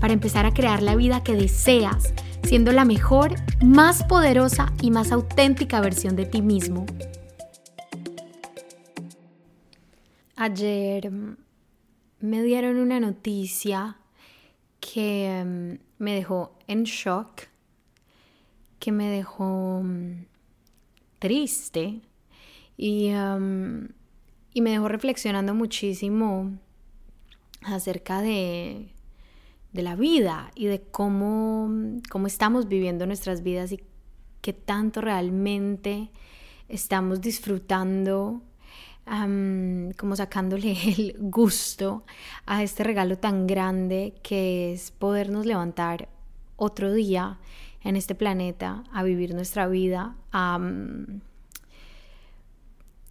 para empezar a crear la vida que deseas, siendo la mejor, más poderosa y más auténtica versión de ti mismo. Ayer mm, me dieron una noticia que mm, me dejó en shock, que me dejó mm, triste y, y me dejó reflexionando muchísimo acerca de de la vida y de cómo, cómo estamos viviendo nuestras vidas y qué tanto realmente estamos disfrutando, como sacándole el gusto a este regalo tan grande que es podernos levantar otro día en este planeta a vivir nuestra vida,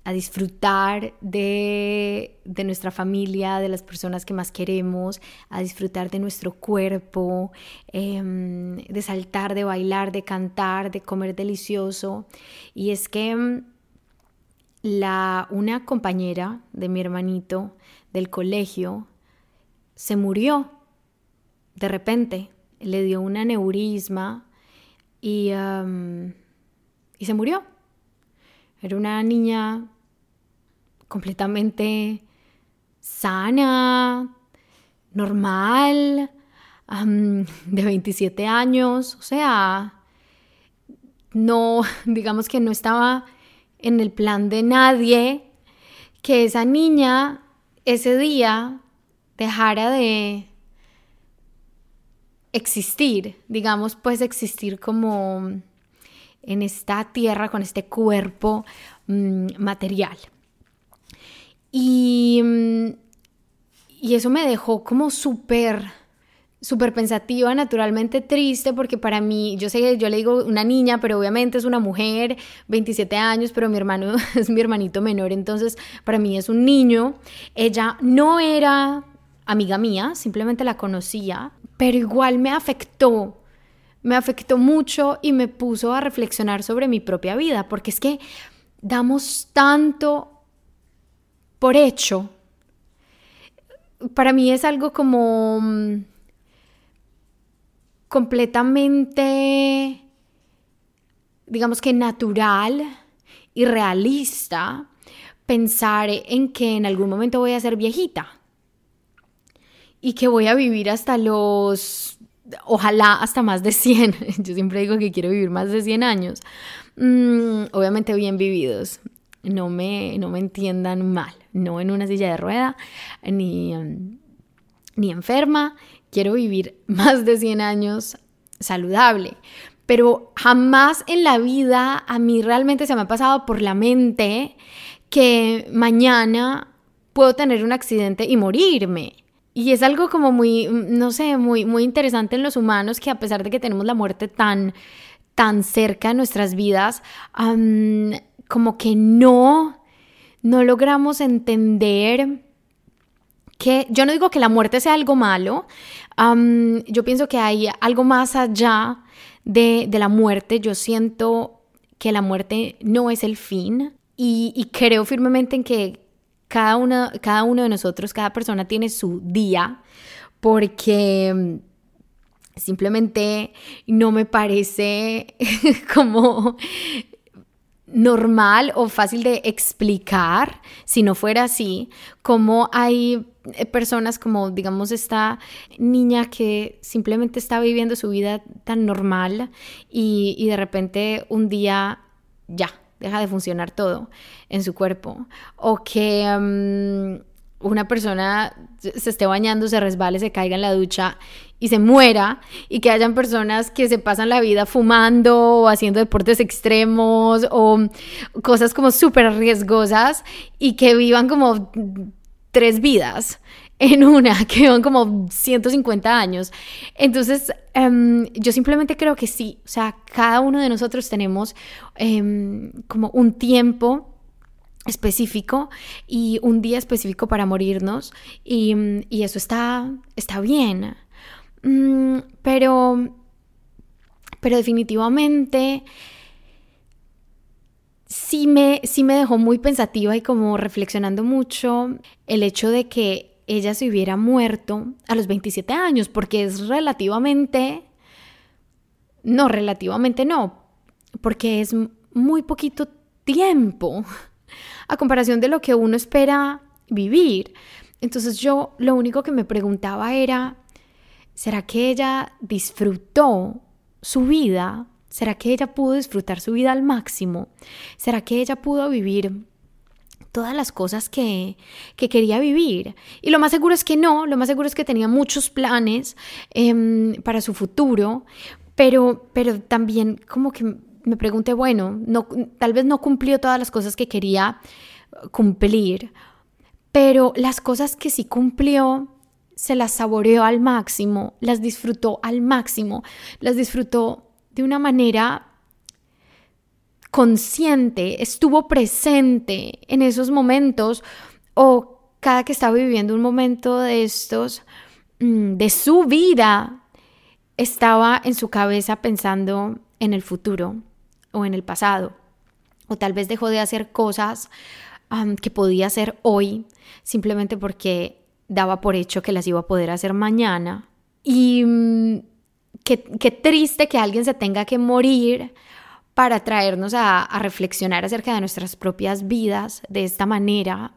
a disfrutar de, nuestra familia, de las personas que más queremos, a disfrutar de nuestro cuerpo, em, de saltar, de bailar, de cantar, de comer delicioso. Y es que em, la, una compañera de mi hermanito del colegio se murió de repente, le dio un aneurisma y, em, y se murió. Era una niña completamente sana, normal, de 27 años, o sea, no, digamos que no estaba en el plan de nadie que esa niña ese día dejara de existir, digamos, pues existir como en esta tierra con este cuerpo mm, material. Y, mm, y eso me dejó como súper, súper pensativa, naturalmente triste, porque para mí, yo sé que yo le digo una niña, pero obviamente es una mujer, 27 años, pero mi hermano es mi hermanito menor, entonces para mí es un niño. Ella no era amiga mía, simplemente la conocía, pero igual me afectó, me afectó mucho y me puso a reflexionar sobre mi propia vida, porque es que damos tanto por hecho, para mí es algo como mm, completamente, digamos que natural y realista pensar en que en algún momento voy a ser viejita y que voy a vivir hasta los, ojalá hasta más de 100. Yo siempre digo que quiero vivir más de 100 años. Mm, obviamente bien vividos no me, no me entiendan mal, no en una silla de rueda, ni, em, ni enferma, quiero vivir más de 100 años saludable. Pero jamás en la vida a mí realmente se me ha pasado por la mente que mañana puedo tener un accidente y morirme. Y es algo como muy, no sé, muy, muy interesante en los humanos que a pesar de que tenemos la muerte tan, tan cerca en nuestras vidas, como que no, no logramos entender que, yo no digo que la muerte sea algo malo, yo pienso que hay algo más allá de, la muerte, yo siento que la muerte no es el fin y, creo firmemente en que cada, una, cada uno de nosotros, cada persona tiene su día, porque simplemente no me parece como normal o fácil de explicar si no fuera así, como hay eh, personas como digamos esta niña que simplemente está viviendo su vida tan normal y, de repente un día ya deja de funcionar todo en su cuerpo. O que mm, una persona se esté bañando, se resbale, se caiga en la ducha y se muera y que hayan personas que se pasan la vida fumando o haciendo deportes extremos o cosas como súper riesgosas y que vivan como tres vidas. en una que van como 150 años. Entonces, em, yo simplemente creo que sí, o sea, cada uno de nosotros tenemos em, como un tiempo específico y un día específico para morirnos y, eso está, está bien. Mm, pero, pero definitivamente sí me, sí me dejó muy pensativa y como reflexionando mucho el hecho de que ella se hubiera muerto a los 27 años, porque es relativamente, no, relativamente no, porque es muy poquito tiempo a comparación de lo que uno espera vivir. Entonces yo lo único que me preguntaba era, ¿será que ella disfrutó su vida? ¿Será que ella pudo disfrutar su vida al máximo? ¿Será que ella pudo vivir todas las cosas que, quería vivir? Y lo más seguro es que no, lo más seguro es que tenía muchos planes em, para su futuro, pero, pero también como que me pregunté, bueno, no, tal vez no cumplió todas las cosas que quería cumplir, pero las cosas que sí cumplió se las saboreó al máximo, las disfrutó al máximo, las disfrutó de una manera consciente, estuvo presente en esos momentos o cada que estaba viviendo un momento de estos, mm, de su vida, estaba en su cabeza pensando en el futuro o en el pasado. O tal vez dejó de hacer cosas que podía hacer hoy simplemente porque daba por hecho que las iba a poder hacer mañana. Y mm, qué, triste que alguien se tenga que morir para traernos a, a, reflexionar acerca de nuestras propias vidas de esta manera.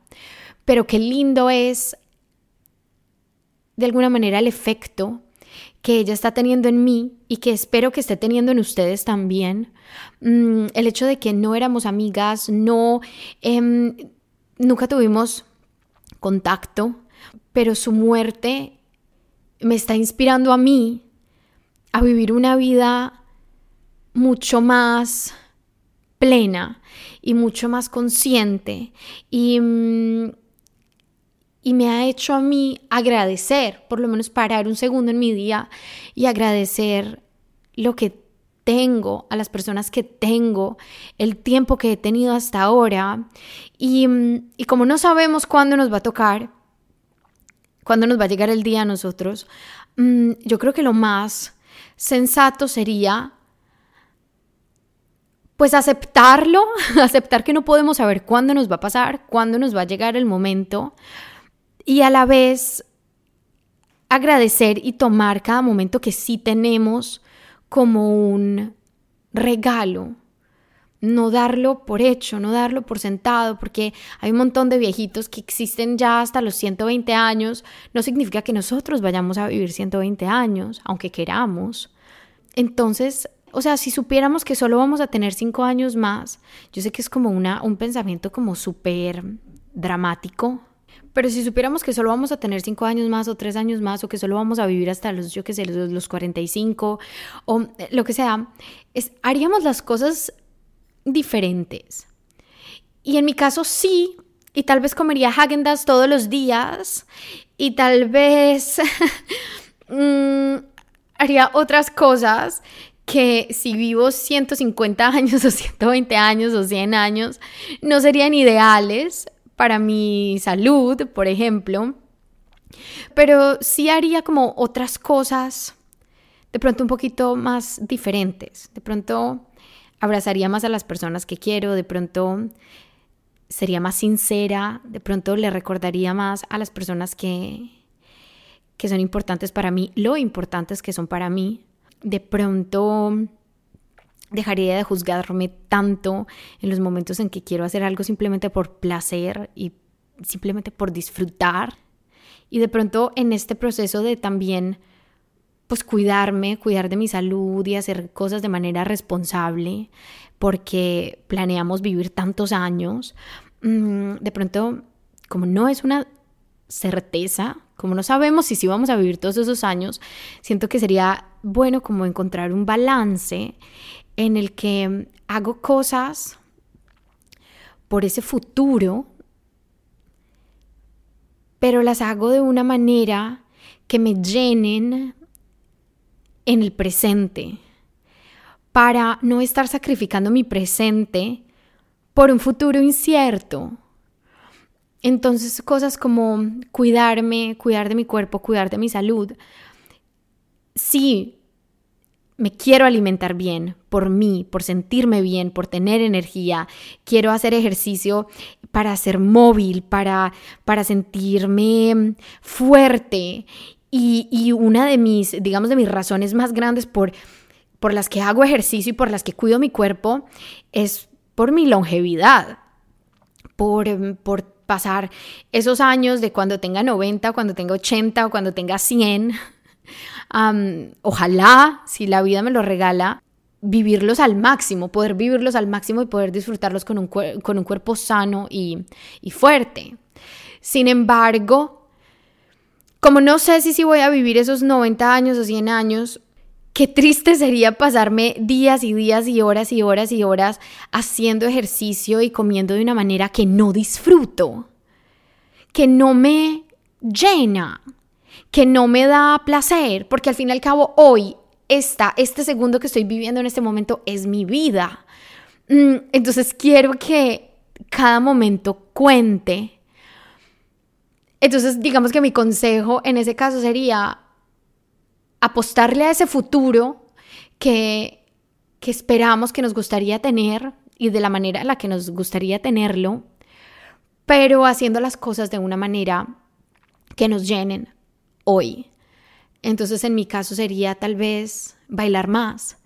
Pero qué lindo es, de alguna manera, el efecto que ella está teniendo en mí y que espero que esté teniendo en ustedes también. Mm, el hecho de que no éramos amigas, no, em, nunca tuvimos contacto, pero su muerte me está inspirando a mí a vivir una vida mucho más plena y mucho más consciente y, mm, y me ha hecho a mí agradecer, por lo menos parar un segundo en mi día y agradecer lo que tengo, a las personas que tengo, el tiempo que he tenido hasta ahora. Y, y como no sabemos cuándo nos va a tocar, cuándo nos va a llegar el día a nosotros, mm, yo creo que lo más sensato sería pues aceptarlo, aceptar que no podemos saber cuándo nos va a pasar, cuándo nos va a llegar el momento y a la vez agradecer y tomar cada momento que sí tenemos como un regalo, no darlo por hecho, no darlo por sentado, porque hay un montón de viejitos que existen ya hasta los 120 años, no significa que nosotros vayamos a vivir 120 años, aunque queramos. Entonces, o sea, si supiéramos que solo vamos a tener 5 años más, yo sé que es como una, un pensamiento como súper dramático, pero si supiéramos que solo vamos a tener cinco años más o tres años más o que solo vamos a vivir hasta los, yo qué sé, los, los 45 o lo que sea, es, haríamos las cosas diferentes. Y en mi caso sí, y tal vez comería Häagen-Dazs todos los días y tal vez mm, haría otras cosas que si vivo 150 años o 120 años o 100 años no serían ideales para mi salud, por ejemplo, pero sí haría como otras cosas de pronto un poquito más diferentes. De pronto abrazaría más a las personas que quiero, de pronto sería más sincera, de pronto le recordaría más a las personas que, que son importantes para mí, lo importantes que son para mí. De pronto dejaría de juzgarme tanto en los momentos en que quiero hacer algo simplemente por placer y simplemente por disfrutar. Y de pronto en este proceso de también pues cuidarme, cuidar de mi salud y hacer cosas de manera responsable, porque planeamos vivir tantos años, mm, de pronto como no es una certeza, como no sabemos si sí vamos a vivir todos esos años, siento que sería bueno como encontrar un balance en el que hago cosas por ese futuro pero las hago de una manera que me llenen en el presente, para no estar sacrificando mi presente por un futuro incierto. Entonces cosas como cuidarme, cuidar de mi cuerpo, cuidar de mi salud. Sí, me quiero alimentar bien por mí, por sentirme bien, por tener energía. Quiero hacer ejercicio para ser móvil, para, para sentirme fuerte. Y, una de mis, digamos, de mis razones más grandes por, por las que hago ejercicio y por las que cuido mi cuerpo es por mi longevidad, por, por pasar esos años de cuando tenga 90, cuando tenga 80 o cuando tenga 100 ojalá, si la vida me lo regala, vivirlos al máximo, poder vivirlos al máximo y poder disfrutarlos con un, con un cuerpo sano y, y fuerte. Sin embargo, como no sé si, voy a vivir esos 90 años o 100 años, qué triste sería pasarme días y días y horas y horas y horas haciendo ejercicio y comiendo de una manera que no disfruto, que no me llena que no me da placer, porque al fin y al cabo hoy, esta, este segundo que estoy viviendo en este momento es mi vida. Mm, entonces quiero que cada momento cuente. Entonces, digamos que mi consejo en ese caso sería apostarle a ese futuro que, que esperamos, que nos gustaría tener y de la manera en la que nos gustaría tenerlo, pero haciendo las cosas de una manera que nos llenen, hoy. Entonces en mi caso sería tal vez bailar más,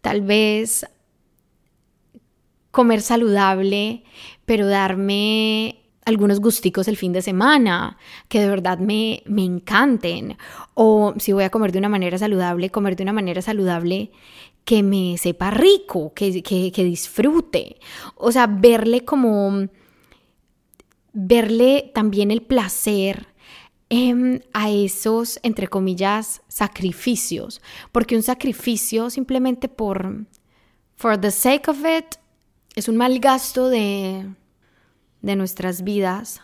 tal vez comer saludable, pero darme algunos gusticos el fin de semana que de verdad me, me encanten. O si voy a comer de una manera saludable, comer de una manera saludable que me sepa rico, que, que, que disfrute. O sea, verle como, verle también el placer Em, a esos, entre comillas, sacrificios, porque un sacrificio simplemente por, for the sake of it, es un mal gasto de, de nuestras vidas.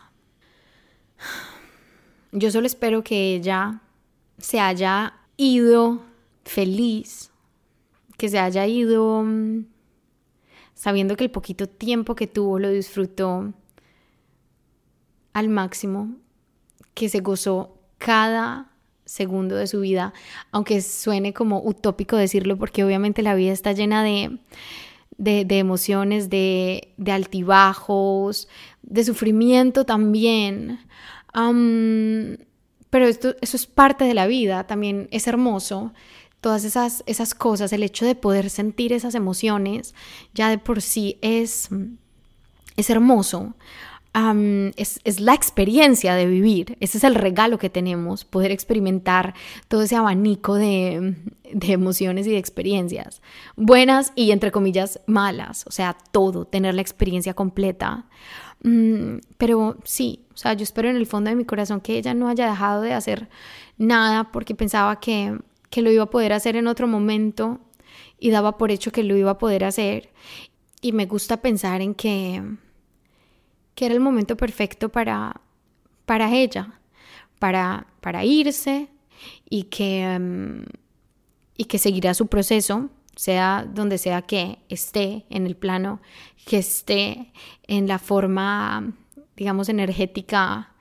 Yo solo espero que ella se haya ido feliz, que se haya ido mm, sabiendo que el poquito tiempo que tuvo lo disfrutó al máximo que se gozó cada segundo de su vida, aunque suene como utópico decirlo, porque obviamente la vida está llena de, de, emociones, de, de, altibajos, de sufrimiento también. pero esto, eso es parte de la vida, también es hermoso. Todas esas, esas cosas, el hecho de poder sentir esas emociones, ya de por sí es, es hermoso es, la experiencia de vivir, ese es el regalo que tenemos, poder experimentar todo ese abanico de, emociones y de experiencias, buenas y entre comillas malas, o sea, todo, tener la experiencia completa. Mm, pero sí, o sea, yo espero en el fondo de mi corazón que ella no haya dejado de hacer nada porque pensaba que, que lo iba a poder hacer en otro momento y daba por hecho que lo iba a poder hacer. Y me gusta pensar en que que era el momento perfecto para, para ella, para, para irse y que, mm, y que seguirá su proceso, sea donde sea que esté en el plano, que esté en la forma, digamos, energética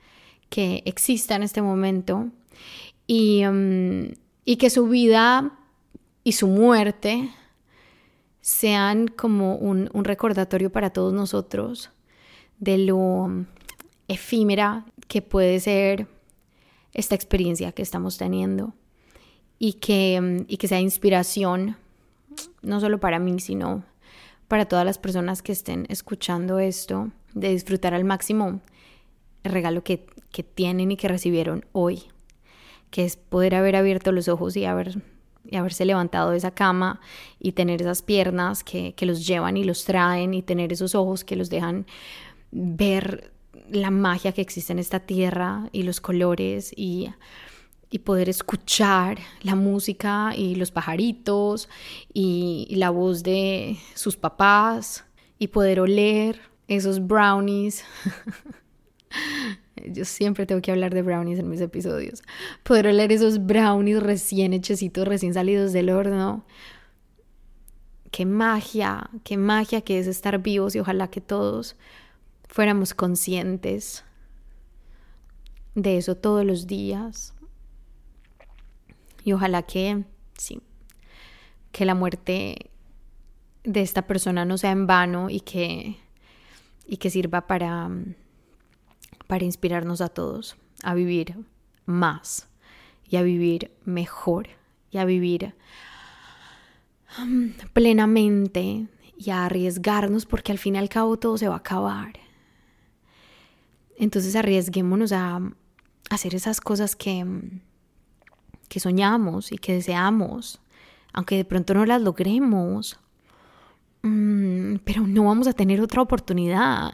que exista en este momento y, mm, y que su vida y su muerte sean como un recordatorio para todos nosotros de lo efímera que puede ser esta experiencia que estamos teniendo y que, y que sea inspiración, no solo para mí, sino para todas las personas que estén escuchando esto, de disfrutar al máximo el regalo que, que tienen y que recibieron hoy, que es poder haber abierto los ojos y haber y haberse levantado de esa cama y tener esas piernas que, que, los llevan y los traen y tener esos ojos que los dejan ver la magia que existe en esta tierra y los colores y, poder escuchar la música y los pajaritos y, la voz de sus papás y poder oler esos brownies Yo siempre tengo que hablar de brownies en mis episodios. Poder oler esos brownies recién hechecitos, recién salidos del horno. Qué magia, qué magia que es estar vivos y ojalá que todos fuéramos conscientes de eso todos los días. Y ojalá que, sí, que la muerte de esta persona no sea en vano y que, y que sirva para, para inspirarnos a todos a vivir más y a vivir mejor y a vivir um, plenamente y a arriesgarnos porque al fin y al cabo todo se va a acabar. Entonces arriesguémonos a hacer esas cosas que, que soñamos y que deseamos, aunque de pronto no las logremos. Mm, pero no vamos a tener otra oportunidad.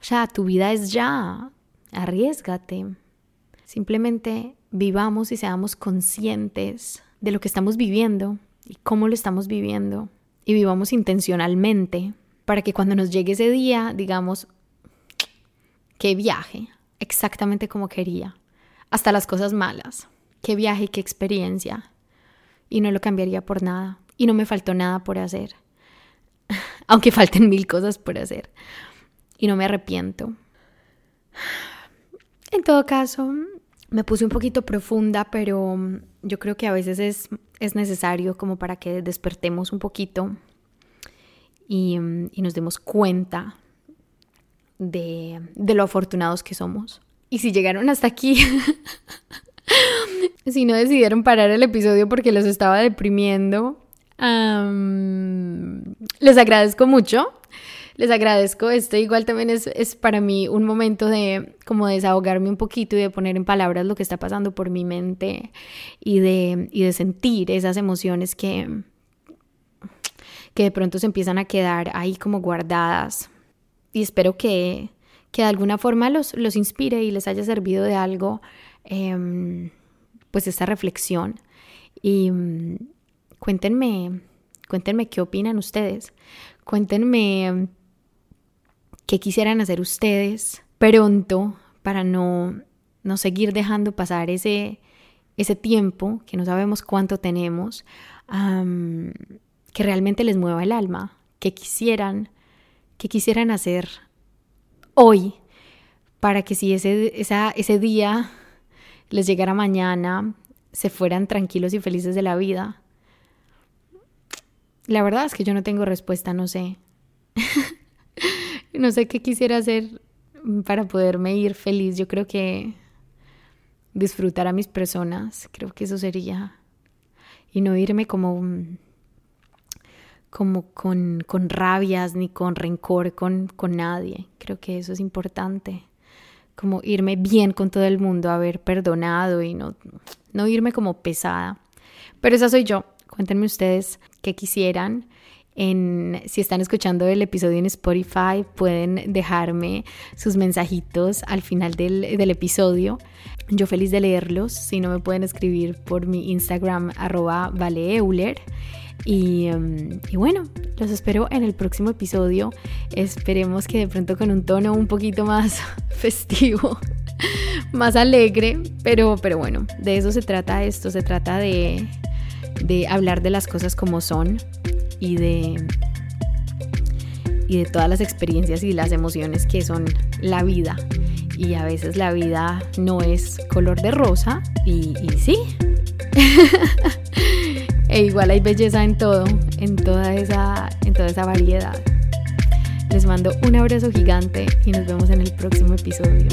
O sea, tu vida es ya. Arriesgate. Simplemente vivamos y seamos conscientes de lo que estamos viviendo y cómo lo estamos viviendo. Y vivamos intencionalmente para que cuando nos llegue ese día digamos, qué viaje, exactamente como quería. Hasta las cosas malas. Qué viaje y qué experiencia. Y no lo cambiaría por nada. Y no me faltó nada por hacer. Aunque falten mil cosas por hacer. Y no me arrepiento. En todo caso, me puse un poquito profunda, pero yo creo que a veces es, es necesario como para que despertemos un poquito y nos demos cuenta de, de lo afortunados que somos. Y si llegaron hasta aquí, si no decidieron parar el episodio porque los estaba deprimiendo, les agradezco mucho. Les agradezco. Esto igual también es, es, para mí un momento de como desahogarme un poquito y de poner en palabras lo que está pasando por mi mente y de, y de sentir esas emociones que, que de pronto se empiezan a quedar ahí como guardadas. Y espero que, que de alguna forma los, los inspire y les haya servido de algo em, pues esta reflexión. Y Cuéntenme, cuéntenme qué opinan ustedes. Cuéntenme qué quisieran hacer ustedes pronto para no, no seguir dejando pasar ese, ese tiempo que no sabemos cuánto tenemos, que realmente les mueva el alma, que quisieran, que quisieran hacer hoy para que si ese, ese día les llegara mañana, se fueran tranquilos y felices de la vida. La verdad es que yo no tengo respuesta, no sé. no sé qué quisiera hacer para poderme ir feliz. Yo creo que disfrutar a mis personas, creo que eso sería. Y no irme como, como con, con rabias ni con rencor con, con nadie. Creo que eso es importante. Como irme bien con todo el mundo, haber perdonado y no, no irme como pesada. Pero esa soy yo. Cuéntenme ustedes qué quisieran. En, si están escuchando el episodio en Spotify, pueden dejarme sus mensajitos al final del, episodio. Yo feliz de leerlos. Si no, me pueden escribir por mi Instagram, arroba valeeuler. Y, um, y, bueno, los espero en el próximo episodio. Esperemos que de pronto con un tono un poquito más festivo, más alegre. Pero, pero bueno, de eso se trata esto. Se trata de hablar de las cosas como son y de, y de todas las experiencias y las emociones que son la vida. Y a veces la vida no es color de rosa y, sí. e igual hay belleza en todo, en toda, esa, en toda esa variedad. Les mando un abrazo gigante y nos vemos en el próximo episodio.